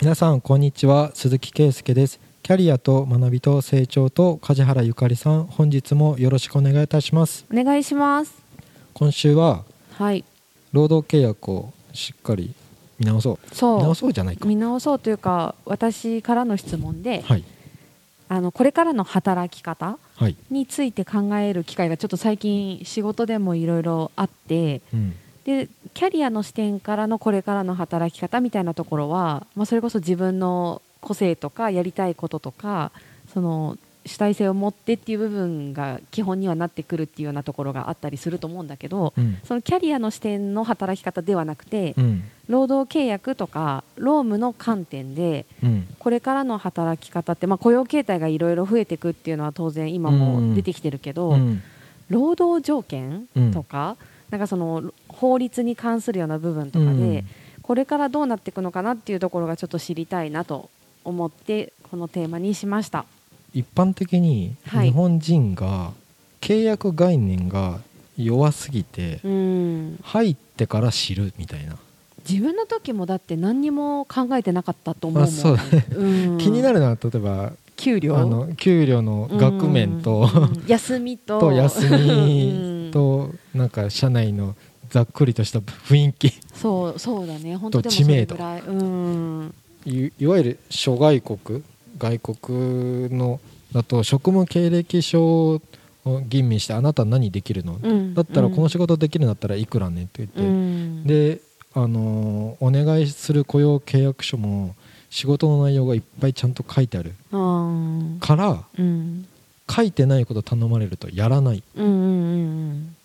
皆さんこんにちは。鈴木圭介です。キャリアと学びと成長と梶原ゆかりさん本日もよろしくお願いいたします。お願いします。今週ははい。労働契約をしっかり見直そう。見そ直そうじゃないうか。見直そうというか私からの質問で、はい。あのこれからの働き方はい、について考える機会がちょっと最近仕事でもいろいろあってうん。でキャリアの視点からのこれからの働き方みたいなところは、まあ、それこそ自分の個性とかやりたいこととかその主体性を持ってっていう部分が基本にはなってくるっていうようなところがあったりすると思うんだけどうん。そのキャリアの視点の働き方ではなくてうん。労働契約とか労務の観点でうん。これからの働き方って、まあ、雇用形態がいろいろ増えていくっていうのは当然今も出てきてるけど、うん。労働条件うん。とか,、なんかその法律に関するような部分とかで、うん。これからどうなっていくのかなっていうところがちょっと知りたいなと思ってこのテーマにしました。一般的にはい。日本人が契約概念が弱すぎてうん。入ってから知るみたいな、自分の時もだって何にも考えてなかったと思うそうだね。うん。気になるのは例えば給料。あの給料の額面と、うん休みと。と休うん。みとなんか社内のざっくりとした雰囲気。そうそうだね。本当と知名度。うん。いいわゆる諸外国外国のだと職務経歴書を吟味してあなた何できるの、うん。だったらこの仕事できるんだったらいくらねって言って、うん。であのーお願いする雇用契約書も仕事の内容がいっぱいちゃんと書いてある。うんからうん。書いてないこと頼まれるとやらない、うんうんうんうん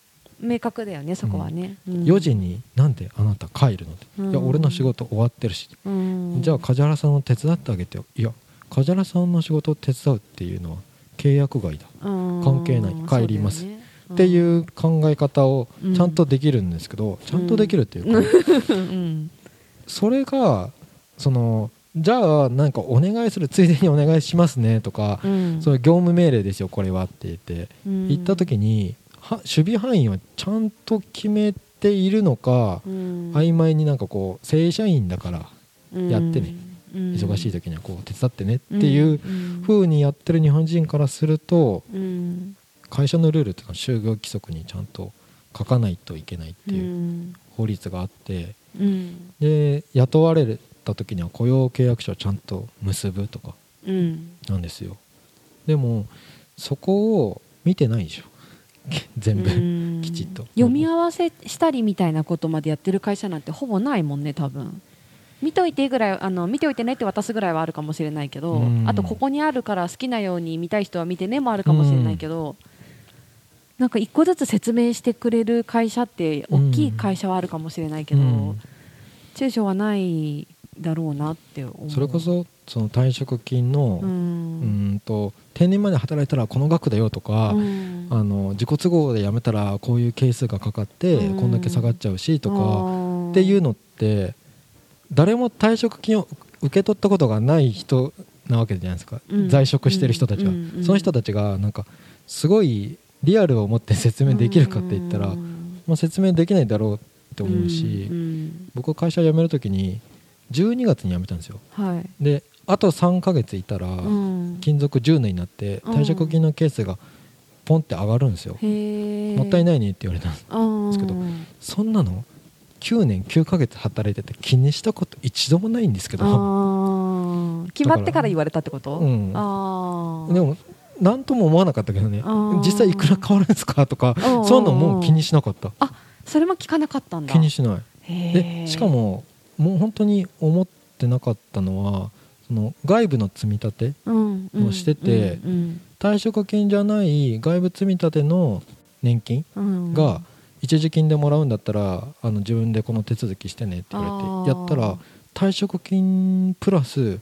明確だよねそこはね、うん。4時になんであなた帰るのって、うん。いや俺の仕事終わってるし、うん。じゃあ梶原さんを手伝ってあげてよ。いや梶原さんの仕事を手伝うっていうのは契約外だ、うん。関係ない。帰ります。っていう考え方をうん。ちゃんとできるんですけど、ちゃんとできるっていうか、うん。それがそのじゃあなんかお願いするついでにお願いしますねとか、うん。その業務命令ですよこれはって言ってうん。言った時には守備範囲をちゃんと決めているのか、うん。曖昧になんかこう正社員だからやってね、うん。忙しい時にはこう手伝ってねっていううん。風にやってる日本人からするとうん。会社のルールっていうのは就業規則にちゃんと書かないといけないっていう法律があってうん。で雇われた時には雇用契約書をちゃんと結ぶとかうん。なんですよ。でもそこを見てないでしょ全部、うん。きちっと。読み合わせしたりみたいなことまでやってる会社なんてほぼないもんね多分。見といてぐらいあの見ておいてねって渡すぐらいはあるかもしれないけど、うん。あとここにあるから好きなように見たい人は見てねもあるかもしれないけど、なんか一個ずつ説明してくれる会社って大きい会社はあるかもしれないけど、うん。中小はないだろうなって思う。それこそその退職金のううんんと定年まで働いたらこの額だよとか、うん。あの自己都合で辞めたらこういう係数がかかってうん。こんだけ下がっちゃうしとかかっていうのって誰も退職金を受け取ったことがない人なわけじゃないですか、うん。在職してる人たちは、うん。うん。その人たちがなんかすごいリアルを持って説明できるかって言ったら、うん。まあ、説明できないだろうって思うし、僕は会社辞める時に12月に辞めたんですよ。はい。であと3ヶ月いたらうん。勤続10年になってうん。退職金のケースがポンって上がるんですよ、へもったいいないねって言われたんです。けどそんなの9年9ヶ月働いてて気にしたこと一度もないんですけど決まってから言われたってこと？うん。でも何とも思わなかったけどね。実際いくら変わるんですかとかうんうんそういうのも気にしなかった。あそれも聞かなかったんだ。気にしない。へでーしかももう本当に思ってなかったのはその外部の積み立てうん。をしててうん。退職金じゃない外部積み立ての年金が一時金でもらうんだったらあの自分でこの手続きしてねって言われてやったら退職金プラス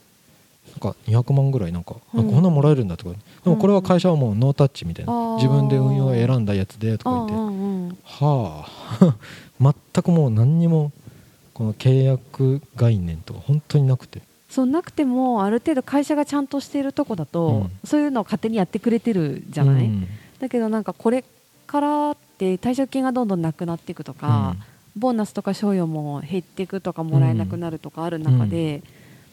なんか200万ぐらいなんか、ん。こんなもらえるんだとかでもこれは会社はもうノータッチみたいな、自分で運用を選んだやつでとか言って、はあ。全くもう何にもこの契約概念とか本当になくて。そうなくてもある程度会社がちゃんとしているとこだと、うん。そういうのを勝手にやってくれてるじゃない、うん。だけどなんかこれからって退職金がどんどんなくなっていくとか、ボーナスとか賞与も減っていくとかもらえなくなるとかある中で、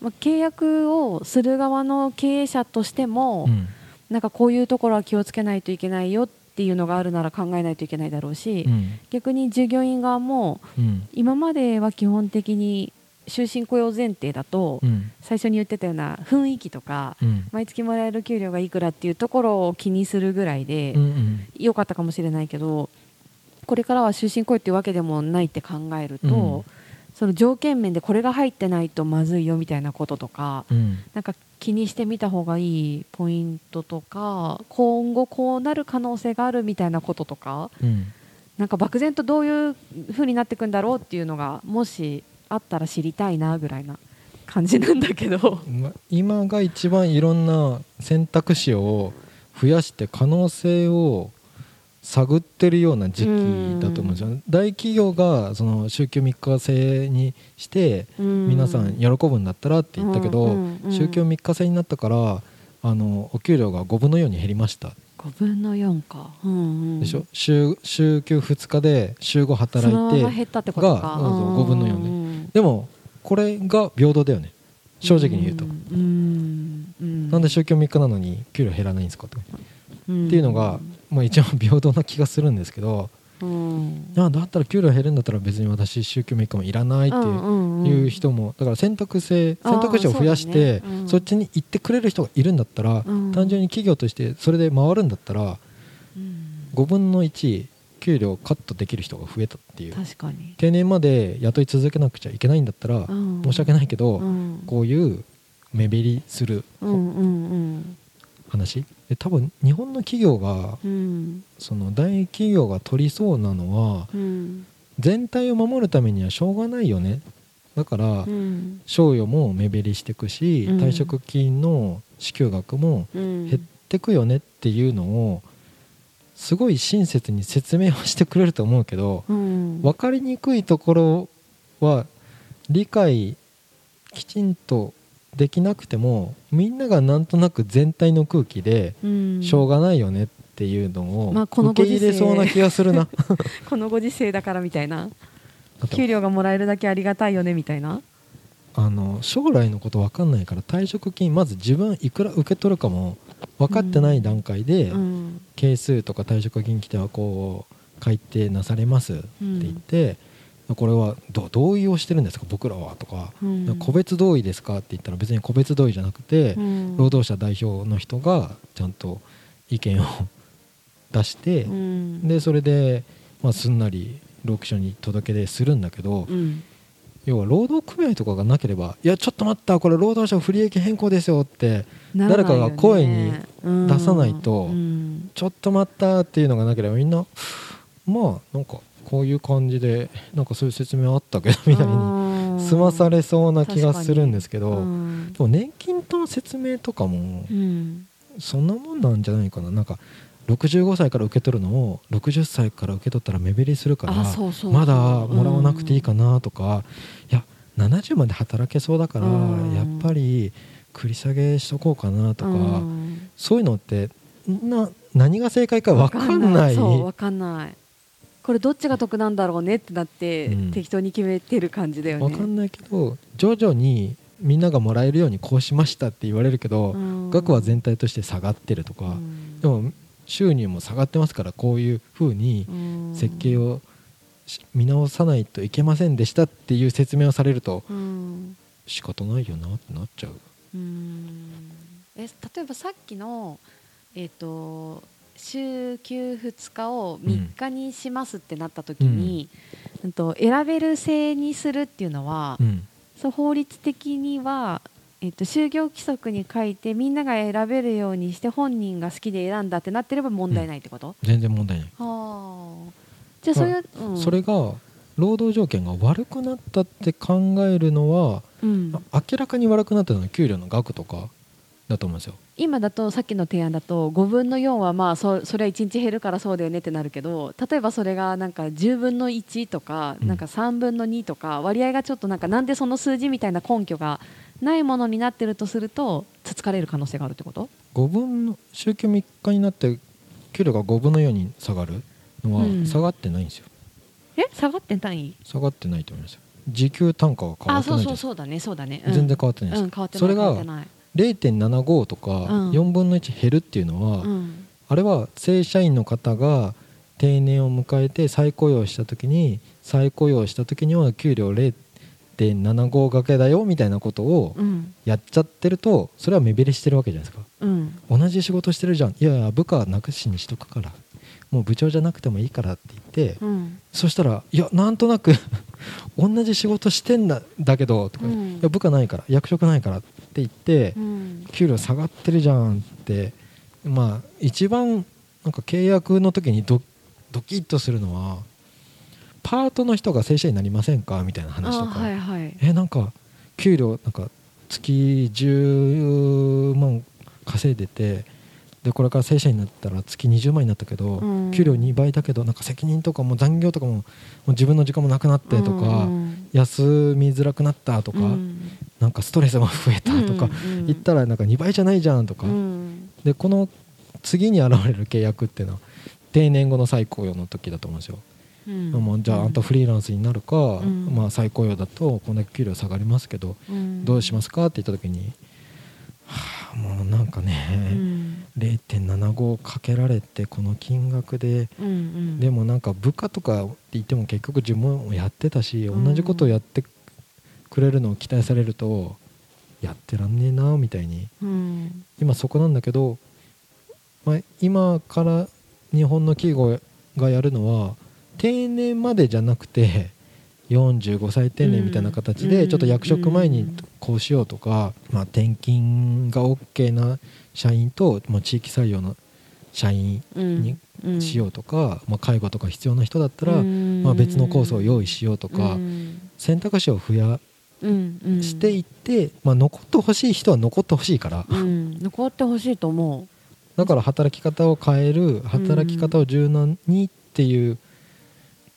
まあ、契約をする側の経営者としても、うん。なんかこういうところは気をつけないといけないよっていうのがあるなら考えないといけないだろうし、うん。逆に従業員側もうん。今までは基本的に終身雇用前提だと、うん。最初に言ってたような雰囲気とか、うん。毎月もらえる給料がいくらっていうところを気にするぐらいで良かったかもしれないけどこれからは終身雇用っていうわけでもないって考えると、うんその条件面でこれが入ってないとまずいよみたいなこととかうんなんか気にしてみた方がいいポイントとか今後こうなる可能性があるみたいなこととかうんなんか漠然とどういう風になっていくんだろうっていうのがもしあったら知りたいなぐらいな感じなんだけど。ま今が一番いろんな選択肢を増やして可能性を探ってるような時期だと思うんですよ、大企業がその週休3日制にして皆さん喜ぶんだったらって言ったけど、うんうんうん週休3日制になったからあのお給料が5分の4に減りました。5分の4か、うんうん、でしょ、週週休2日で週5働いてがそうそう5分の4ね。ねでもこれが平等だよね。正直に言うと、うん。うん。なんで週休3日なのに給料減らないんですかと、うん。っていうのが、まあ、一番平等な気がするんですけど、うん。あだったら給料減るんだったら別に私週休3日もいらないっていう人もだから選択性あー選択肢を増やしてそっちに行ってくれる人がいるんだったらうん。単純に企業としてそれで回るんだったらうん。5分の1給料カットできる人が増えたっていう。確かに、定年まで雇い続けなくちゃいけないんだったらうん。申し訳ないけどうん。こういう目減りするうんうん。話で多分日本の企業がうん。うんその大企業が取りそうなのはうん。全体を守るためにはしょうがないよね。だからうん。賞与も目減りしていくしうん。退職金の支給額もうん。減ってくよねっていうのをすごい親切に説明はしてくれると思うけどうん。分かりにくいところは理解きちんとできなくてもみんながなんとなく全体の空気でうん。しょうがないよねっていうのをまあこの受け入れそうな気がするな。このご時世だからみたいな。給料がもらえるだけありがたいよねみたいな。あの将来のこと分かんないから退職金まず自分いくら受け取るかも分かってない段階で、うん。係数とか退職金規定はこう改定なされますって言って、これはど同意をしてるんですか？僕らはとか、うん。個別同意ですかって言ったら別に個別同意じゃなくて、うん。労働者代表の人がちゃんと意見を出して、うん。でそれで、まあ、すんなり労基署に届け出するんだけど、うん。要は労働組合とかがなければいやちょっと待ったこれ労働者不利益変更ですよって誰かが声に出さないとうん。ちょっと待ったっていうのがなければみんなまあなんかこういう感じでなんかそういう説明あったけどみたいにうん済まされそうな気がするんですけど、うん。でも年金との説明とかもうん。そんなもんなんじゃないかな。なんか65歳から受け取るのを60歳から受け取ったら目減りするからまだもらわなくていいかなとか、いや70まで働けそうだから、うん。やっぱり繰り下げしとこうかなとか、うん。そういうのってな何が正解か分かんないそう分かんないこれどっちが得なんだろうねってなって、うん。適当に決めてる感じだよね。分かんないけど徐々にみんながもらえるようにこうしましたって言われるけど、うん。額は全体として下がってるとか、うん。でも収入も下がってますからこういうふうにうん。設計をし見直さないといけませんでしたっていう説明をされるとうん。仕方ないよなってなっちゃう。うん。え例えばさっきの、えー、と週休2日を3日にしますってなった時に、うん。と選べる制にするっていうのは、うん。そう法律的には、えっと就業規則に書いてみんなが選べるようにして本人が好きで選んだってなってれば問題ないってこと、全然問題ない、はあじゃあそれは、うん。それが労働条件が悪くなったって考えるのは、うん。明らかに悪くなったのは給料の額とかだと思うんですよ。今だとさっきの提案だと5分の4はまあそそれは1日減るからそうだよねってなるけど例えばそれがなんか10分の1とかうん。なんか3分の2とか割合がちょっとなんかなんでその数字みたいな根拠がないものになってるとするとつつかれる可能性があるってこと？5分の週休3日になって給料が5分の4に下がるのはうん。下がってないんですよ、え？下がって単位下がってないと思いますよ。時給単価は変わあってないじゃそうんそうそうだねそうだね、うん。全然変わってないです、うん変わってないそれが変わってない0.75とかうん。4分の1減るっていうのは、うん。あれは正社員の方が定年を迎えて再雇用した時に再雇用した時には給料0.75掛けだよみたいなことをうん。やっちゃってるとそれは目減りしてるわけじゃないですか。うん。同じ仕事してるじゃん。いやいや部下なくしにしとくからもう部長じゃなくてもいいからって言って、うん。そしたらいやなんとなく 同じ仕事してんだだけどとか、うん。いや部下ないから役職ないからって言って、うん。給料下がってるじゃんって。まあ一番なんか契約の時にドドキッとするのはパートの人が正社員になりませんかみたいな話とか、あはいはい。えなんか給料なんか月10万稼いでてでこれから正社員になったら月20万になったけど、うん。給料2倍だけどなんか責任とかも残業とかももう自分の時間もなくなってとか、うん。休みづらくなったとか、うん。なんかストレスも増えたとか、うん言ったらなんか2倍じゃないじゃんとか、うん。でこの次に現れる契約っていうのは定年後の再雇用の時だと思うんですよ、うん。まあ、じゃああんたフリーランスになるか、ん。まあ、再雇用だとこんだけ給料下がりますけど、うん。どうしますかって言った時に、はあ、もうなんかうね、ん0.75かけられてこの金額でうんうん。でもなんか部下とかって言っても結局自分もやってたしうん。同じことをやってくれるのを期待されるとやってらんねえなみたいに。うん。今そこなんだけど、まあ、今から日本の企業がやるのは定年までじゃなくて45歳定年みたいな形うん。でちょっと役職前にこうしようとか、まあ、転勤が OK な社員と、まあ、地域採用の社員にうんしようとか、まあ、介護とか必要な人だったら、うん。まあ、別のコースを用意しようとか、うん。選択肢を増やしていって、まあ、残ってほしい人は残ってほしいから、うん。残ってほしいと思だから働き方を変える働き方を柔軟にっていう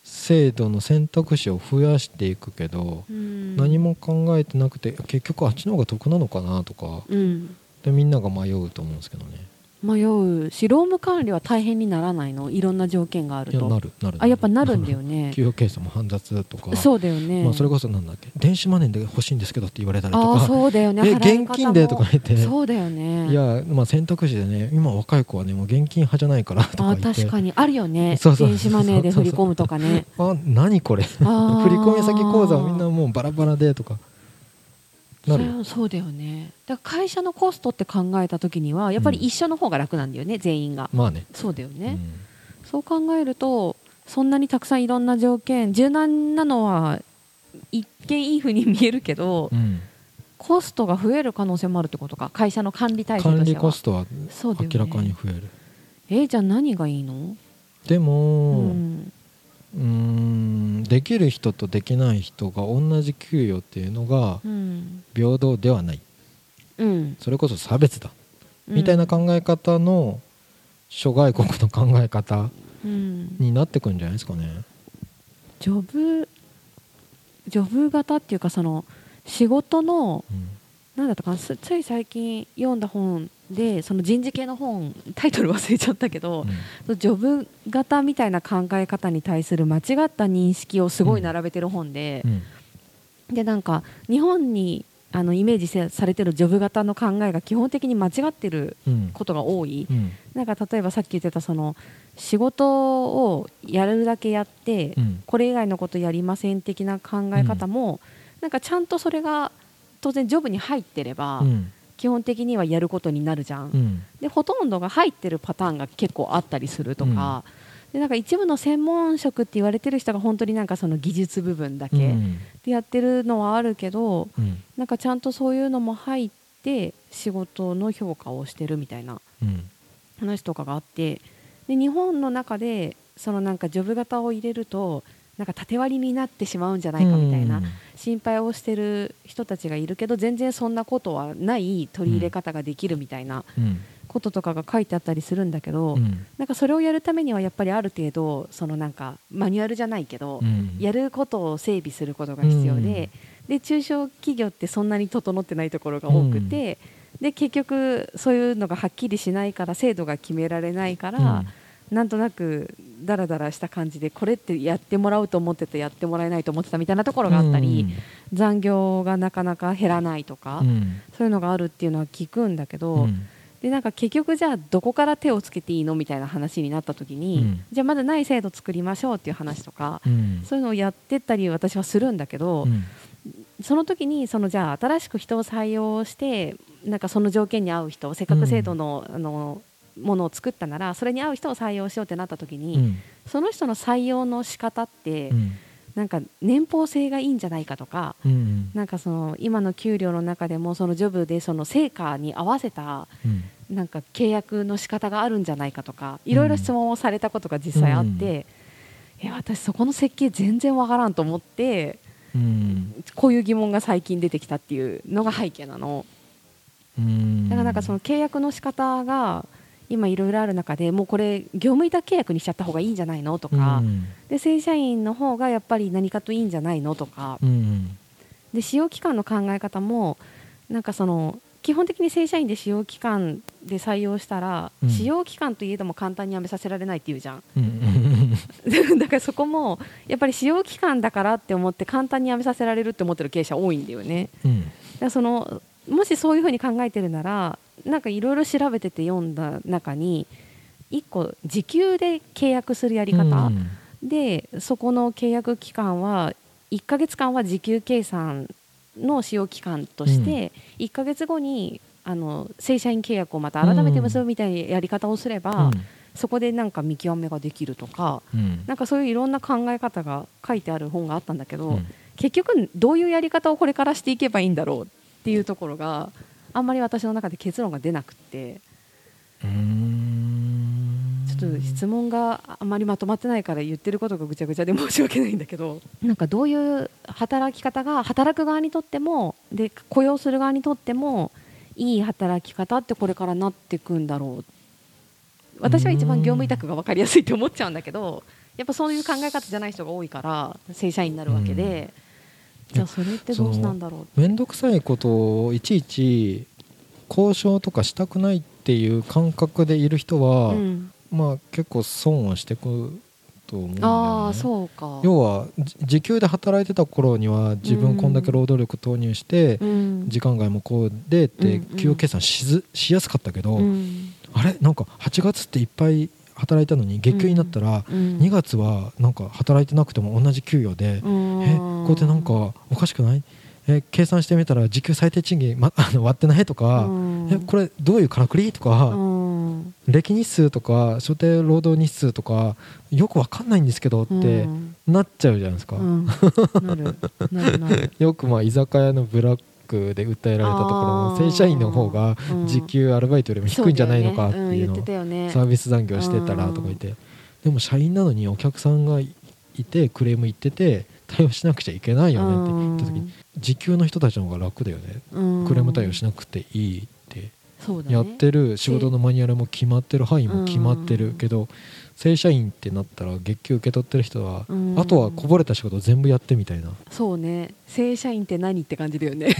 制度の選択肢を増やしていくけど、う、うん。何も考えてなくて結局あっちの方が得なのかなとかうん。でみんなが迷うと思うんですけどね迷うし労務管理は大変にならないの？いろんな条件があると。なるなる。あやっぱなるんだよね。給与計算も煩雑とか。そうだよね、まあ、それこそなんだっけ？電子マネーで欲しいんですけどって言われたりとか。そうだよね。現金でとか言って。そうだよね。いや、まあ、選択肢でね今若い子はねもう現金派じゃないからとかあ言って。確かにあるよね。そうそう電子マネーで振り込むとかね。あ何これ？振り込み先口座をみんなもうバラバラでとかなるよ。そうそうだよね。だから会社のコストって考えた時にはやっぱり一緒の方が楽なんだよね、全員が。まあね。そうだよね、うん。そう考えるとそんなにたくさんいろんな条件柔軟なのは一見いいふうに見えるけど、うん。コストが増える可能性もあるってことか会社の管理体制としては。管理コストは明らかに増える。えーじゃあ何がいいの？でもううんーんできる人とできない人が同じ給与っていうのがうん。平等ではない。うん。それこそ差別だ。みたいな考え方の諸外国の考え方うん。になってくんじゃないですかね。ジョブジョブ型っていうかその仕事のうん。なんだったかなすつい最近読んだ本でその人事系の本タイトル忘れちゃったけど、そのジョブ型みたいな考え方に対する間違った認識をすごい並べてる本でう、ん。でなんか日本にあのイメージせされてるジョブ型の考えが基本的に間違ってるうん。ことが多い、うん。なんか例えばさっき言ってたその仕事をやるだけやって、うん。これ以外のことやりません的な考え方も、なんかちゃんとそれが当然ジョブに入ってれば、うん基本的にはやることになるじゃん、うん。でほとんどが入ってるパターンが結構あったりするとか、でなんか一部の専門職って言われてる人が本当になんかその技術部分だうけん。でやってるのはあるけど、うん。なんかちゃんとそういうのも入って仕事の評価をしてるみたいなうん。話とかがあって。で日本の中でそのなんかジョブ型を入れるとなんか縦割りになってしまうんじゃないかみたいな心配をしてる人たちがいるけど全然そんなことはない取り入れ方ができるみたいなうん。こととかが書いてあったりするんだけど、うん。なんかそれをやるためにはやっぱりある程度そのなんかマニュアルじゃないけど、うん。やることを整備することが必要で,、で中小企業ってそんなに整ってないところが多くて、で結局そういうのがはっきりしないから制度が決められないから、なんとなくダラダラした感じでこれってやってもらうと思っててやってもらえないと思ってたみたいなところがあったり、残業がなかなか減らないとか、うん。そういうのがあるっていうのは聞くんだけど、うん。でなんか結局じゃあどこから手をつけていいのみたいな話になった時に、うん。じゃあまずない制度作りましょうっていう話とか、うん。そういうのをやってったり私はするんだけど、うん。その時にそのじゃあ新しく人を採用してなんかその条件に合う人せっかく制度の,、あのものを作ったならそれに合う人を採用しようってなった時に、うん。その人の採用の仕方って、うん。なんか年俸制がいいんじゃないかとかうんなんかその今の給料の中でもそのジョブでその成果に合わせたうん。なんか契約の仕方があるんじゃないかとかいろいろ質問をされたことが実際あって、いや私そこの設計全然わからんと思ってうん。こういう疑問が最近出てきたっていうのが背景なの。うん。だからなんかその契約の仕方が今いろいろある中でもうこれ業務委託契約にしちゃった方がいいんじゃないのとか、うん。で正社員の方がやっぱり何かといいんじゃないのとか。うんで使用期間の考え方もなんかその基本的に正社員で使用期間で採用したら、うん。使用期間といえども簡単に辞めさせられないっていうじゃん。うん。だからそこもやっぱり使用期間だからって思って簡単に辞めさせられるって思ってる経営者多いん。だよねうん。だからそのもしそういうふうに考えてるならなんかいろいろ調べてて読んだ中に1個時給で契約するやり方、うん。でそこの契約期間は1ヶ月間は時給計算の使用期間として、1ヶ月後にあの正社員契約をまた改めて結ぶみたいなやり方をすれば、そこでなんか見極めができるとかうん。なんかそういういろんな考え方が書いてある本があったんだけど、うん。結局どういうやり方をこれからしていけばいいんだろうっていうところがあんまり私の中で結論が出なくってうん。ちょっと質問があまりまとまってないから言ってることがぐちゃぐちゃで申し訳ないんだけど。なんかどういう働き方が働く側にとってもで雇用する側にとってもいい働き方ってこれからなっていくんだろう。私は一番業務委託が分かりやすいって思っちゃうんだけどやっぱそういう考え方じゃない人が多いから正社員になるわけで、じゃあそれってどうしたんだろう面倒くさいことをいちいち交渉とかしたくないっていう感覚でいる人は、うん、まあ結構損をしてくと思うんだよね。そうか。要はじ時給で働いてた頃には自分こんだけ労働力投入して、うん。時間外もこうでって給与計算しずしやすかったけど、うん。あれ？なんか8月っていっぱい働いたのに月給になったらうん。2月はなんか働いてなくても同じ給与で、うん。えこうやってなんかおかしくない？え計算してみたら時給最低賃金、ま、あの割ってないとか、うん。えこれどういうからくりとか、うん。歴日数とか所定労働日数とかよくわかんないんですけどってうんなっちゃうじゃないですか、よくまあ居酒屋のブラックで訴えられたところ正社員の方がうん。時給アルバイトよりも低いんじゃないのかっていうのをサービス残業してたらとか言って。でも社員なのにお客さんがいてクレーム言ってて対応しなくちゃいけないよねって言った時に時給の人たちの方が楽だよね。うん。クレーム対応しなくていいってやってる仕事のマニュアルも決まってる範囲も決まってうんるけど正社員ってなったら月給受け取ってる人はうん。あとはこぼれた仕事を全部やってみたいな、そうね。正社員って何って感じだよね、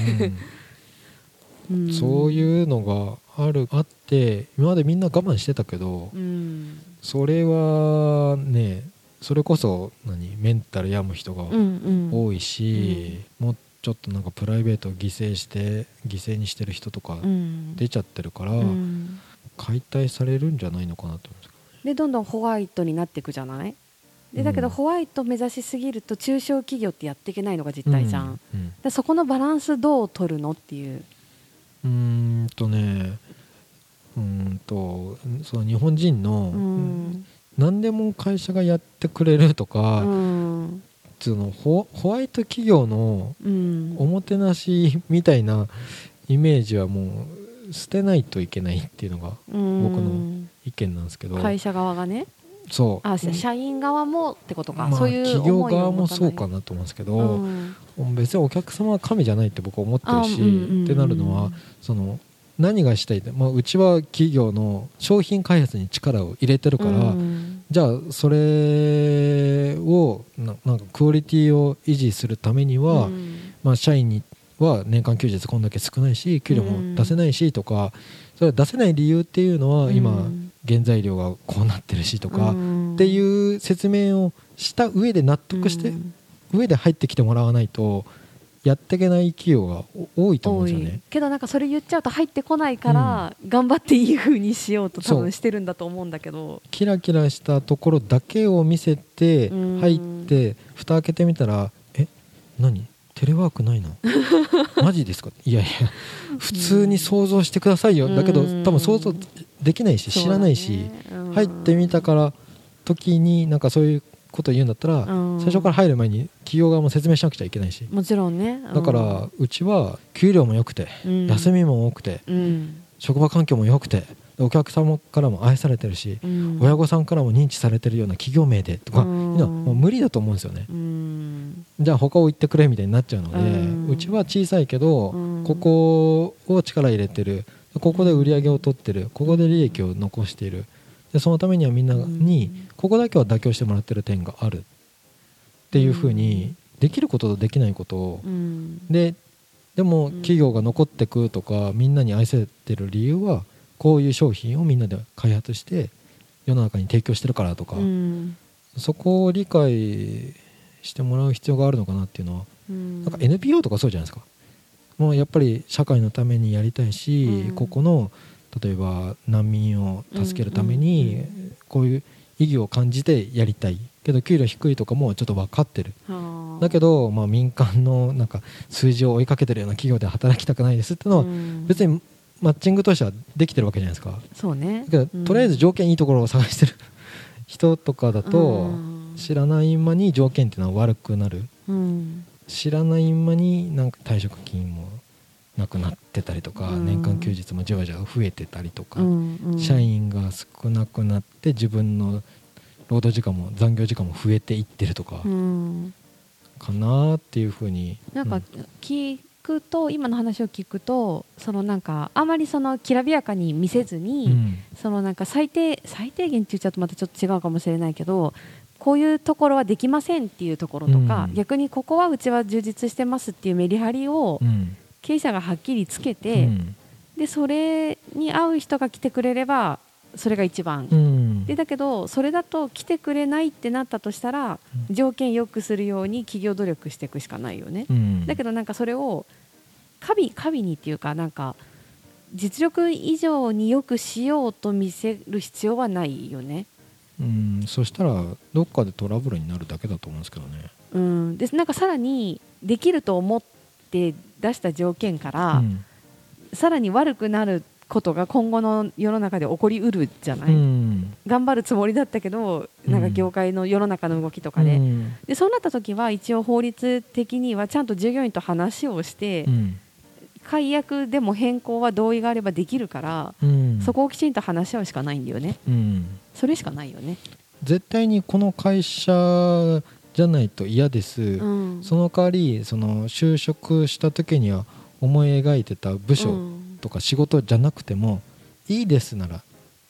うん。そういうのがあるあって今までみん。な我慢してたけどうんそれはねそれこそ何メンタル病む人がうんうん。多いし、もうちょっとなんかプライベートを犠牲して犠牲にしてる人とかうん。出ちゃってるから、うん。解体されるんじゃないのかなと思うんですけでどんどんホワイトになっていくじゃない？でだけどうんホワイト目指しすぎると中小企業ってやっていけないのが実ど態じゃん、うんうんでそこのバランスどう取るのっていう？うーんとねうーんとその日本人の、うん何でも会社がやってくれるとか、うん。そのホホワイト企業のうん。おもてなしみたいなイメージはもう捨てないといけないっていうのがうん。僕の意見なんですけど、会社側がね。そう。あ社員側もってことか、まあそういう企業側もそうかなと思うんですけど、うん。別にお客様は神じゃないって僕は思ってるし、あうんうんうん。ってなるのはその何がしたい？って、まあ、うちは企業の商品開発に力を入れてるから、うん。じゃあそれをななんかクオリティを維持するためには、うん。まあ、社員には年間休日こんだけ少ないし給料も出せないしとか、それは出せない理由っていうのは今、うん。原材料がこうなってるしとか、うん。っていう説明をした上で納得して、うん。上で入ってきてもらわないとやっていけない企業がお多いと思うんですよね。けどなんかそれ言っちゃうと入ってこないから、頑張っていい風にしようと多分してるんだと思うんだけど。キラキラしたところだけを見せてうん。入って蓋開けてみたら「え何？テレワークないの マジですか?」いやいや普通に想像してくださいよ。だけどうん多分想像できないし知らないし、入ってみたから時になんかそういうことを言うんだったらうん。最初から入る前に企業側も説明しなくちゃいけないし。もちろんね。だからうちは給料も良くてうん。休みも多くてうん。職場環境も良くてお客様からも愛されてるしうん。親御さんからも認知されてるような企業名でとかうん。いうもう無理だと思うんですよね。うん。じゃあ他を言ってくれみたいになっちゃうのでうん。うちは小さいけどうん。ここを力入れてるここで売り上げを取ってるここで利益を残しているでそのためにはみんなにここだけは妥協してもらってる点がある。っていうふうにできることとできないことを。うん。ででもうん。企業が残ってくとかみんなに愛されてる理由はこういう商品をみんなで開発して世の中に提供してるからとか、うん。そこを理解してもらう必要があるのかなっていうのはうん。なんか NPO とかそうじゃないですか。もうやっぱり社会のためにやりたいし、うん。ここの例えば難民を助けるためにこういう意義を感じてやりたい。けど給料低いとかもちょっと分かってる。はあ。だけど、まあ、民間のなんか数字を追いかけてるような企業で働きたくないですっていうのはうん。別にマッチングとしてはできてるわけじゃないですか。そうね。だけどとりあえず条件いいところを探してる人とかだと知らない間に条件っていうのは悪くなる。うん。知らない間になんか退職金もなくなってたりとか、うん。年間休日もじわじわ増えてたりとか、うんうん。社員が少なくなって自分の労働時間も残業時間も増えていってるとかうん。かなっていうふうになんかうん。聞くと、今の話を聞くとそのなんかあまりそのきらびやかに見せずに、うん。そのなんか最低最低限って言っちゃうとまたちょっと違うかもしれないけどこういうところはできませんっていうところとか、うん。逆にここはうちは充実してますっていうメリハリをうん経営者がはっきりつけうて、ん。でそれに合う人が来てくれればそれが一番、うん。でだけどそれだと来てくれないってなったとしたらうん。条件良くするように企業努力していくしかないよね。うん。だけどなんかそれを過敏過敏にっていうかなんか実力以上によくしようと見せる必要はないよね。うん。そしたらどっかでトラブルになるだけだと思うんですけどね。うん、でなんかさらにできると思って出した条件から、うん。さらに悪くなることが今後の世の中で起こりうるじゃない、うん。頑張るつもりだったけどなんか業界の世の中の動きとかで,、うん。でそうなった時は一応法律的にはちゃんと従業員と話をして、うん。解約でも変更は同意があればできるから、うん。そこをきちんと話し合うしかないんだよね。うん。それしかないよね、絶対にこの会社じゃないと嫌です、うん、その代わりその就職した時には思い描いてた部署うん。とか仕事じゃなくてもいいですなら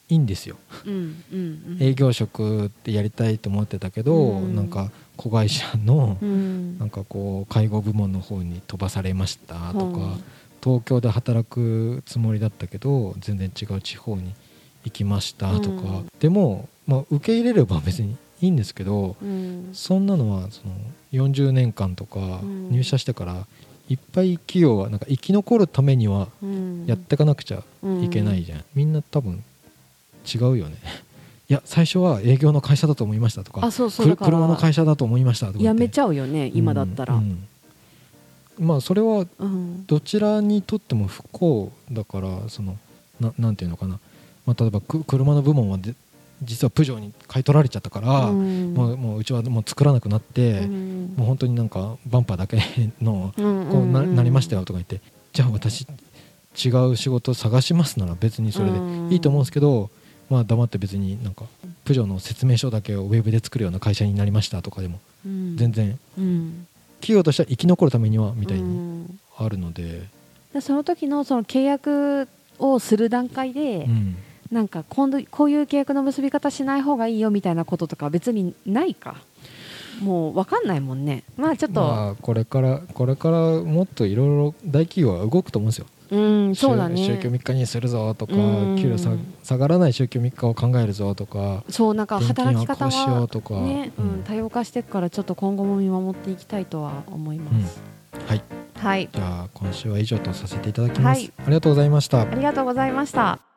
いいんですよ、うんうんうん。営業職ってやりたいと思ってたけど、うん。なんか子会社のうん。なんかこう介護部門の方に飛ばされましたとか、うん。東京で働くつもりだったけど全然違う地方に行きましたとか、うん。でも、まあ、受け入れれば別にいいんですけどうん。そんなのはその40年間とかうん。入社してからいっぱい企業はなんか生き残るためにはうん。やっていかなくちゃいけないじゃん、みんな多分違うよね。いや最初は営業の会社だと思いましたとかあそうそう車の会社だと思いましたとかやめちゃゃうよね今だったら、うん。うんまあそれはどちらにとっても不幸だからそのななんていうのかな、まあ、例えばく車の部門はで実はプジョーに買い取られちゃったから、うん。もうもううちはもう作らなくなって、うん。もう本当になんかバンパーだけのうんこうな,、うん。なりましたよとか言ってじゃあ私違う仕事探しますなら別にそれでいいと思うんですけど、まあ黙って別になんかプジョーの説明書だけをウェブで作るような会社になりましたとかでもうん。全然うん。企業としては生き残るためにはみたいうにん。あるので、でその時のその契約をする段階で、うんなんか今度こういう契約の結び方しない方がいいよみたいなこととか別にないか？もう分かんないもんね。まあちょっと、まあこれからこれからもっといろいろ大企業は動くと思うんですよ。うんそうだね。週週休3日にするぞとか、うん。給料さ下がらない週休3日を考えるぞとかそうなんか働き方はこうしよはうとか、ね、ううん。ん、多様化していくからちょっと今後も見守っていきたいとは思います、はい。はい。じゃあ今週は以上とさせていただきます、はい。ありがとうございました。ありがとうございました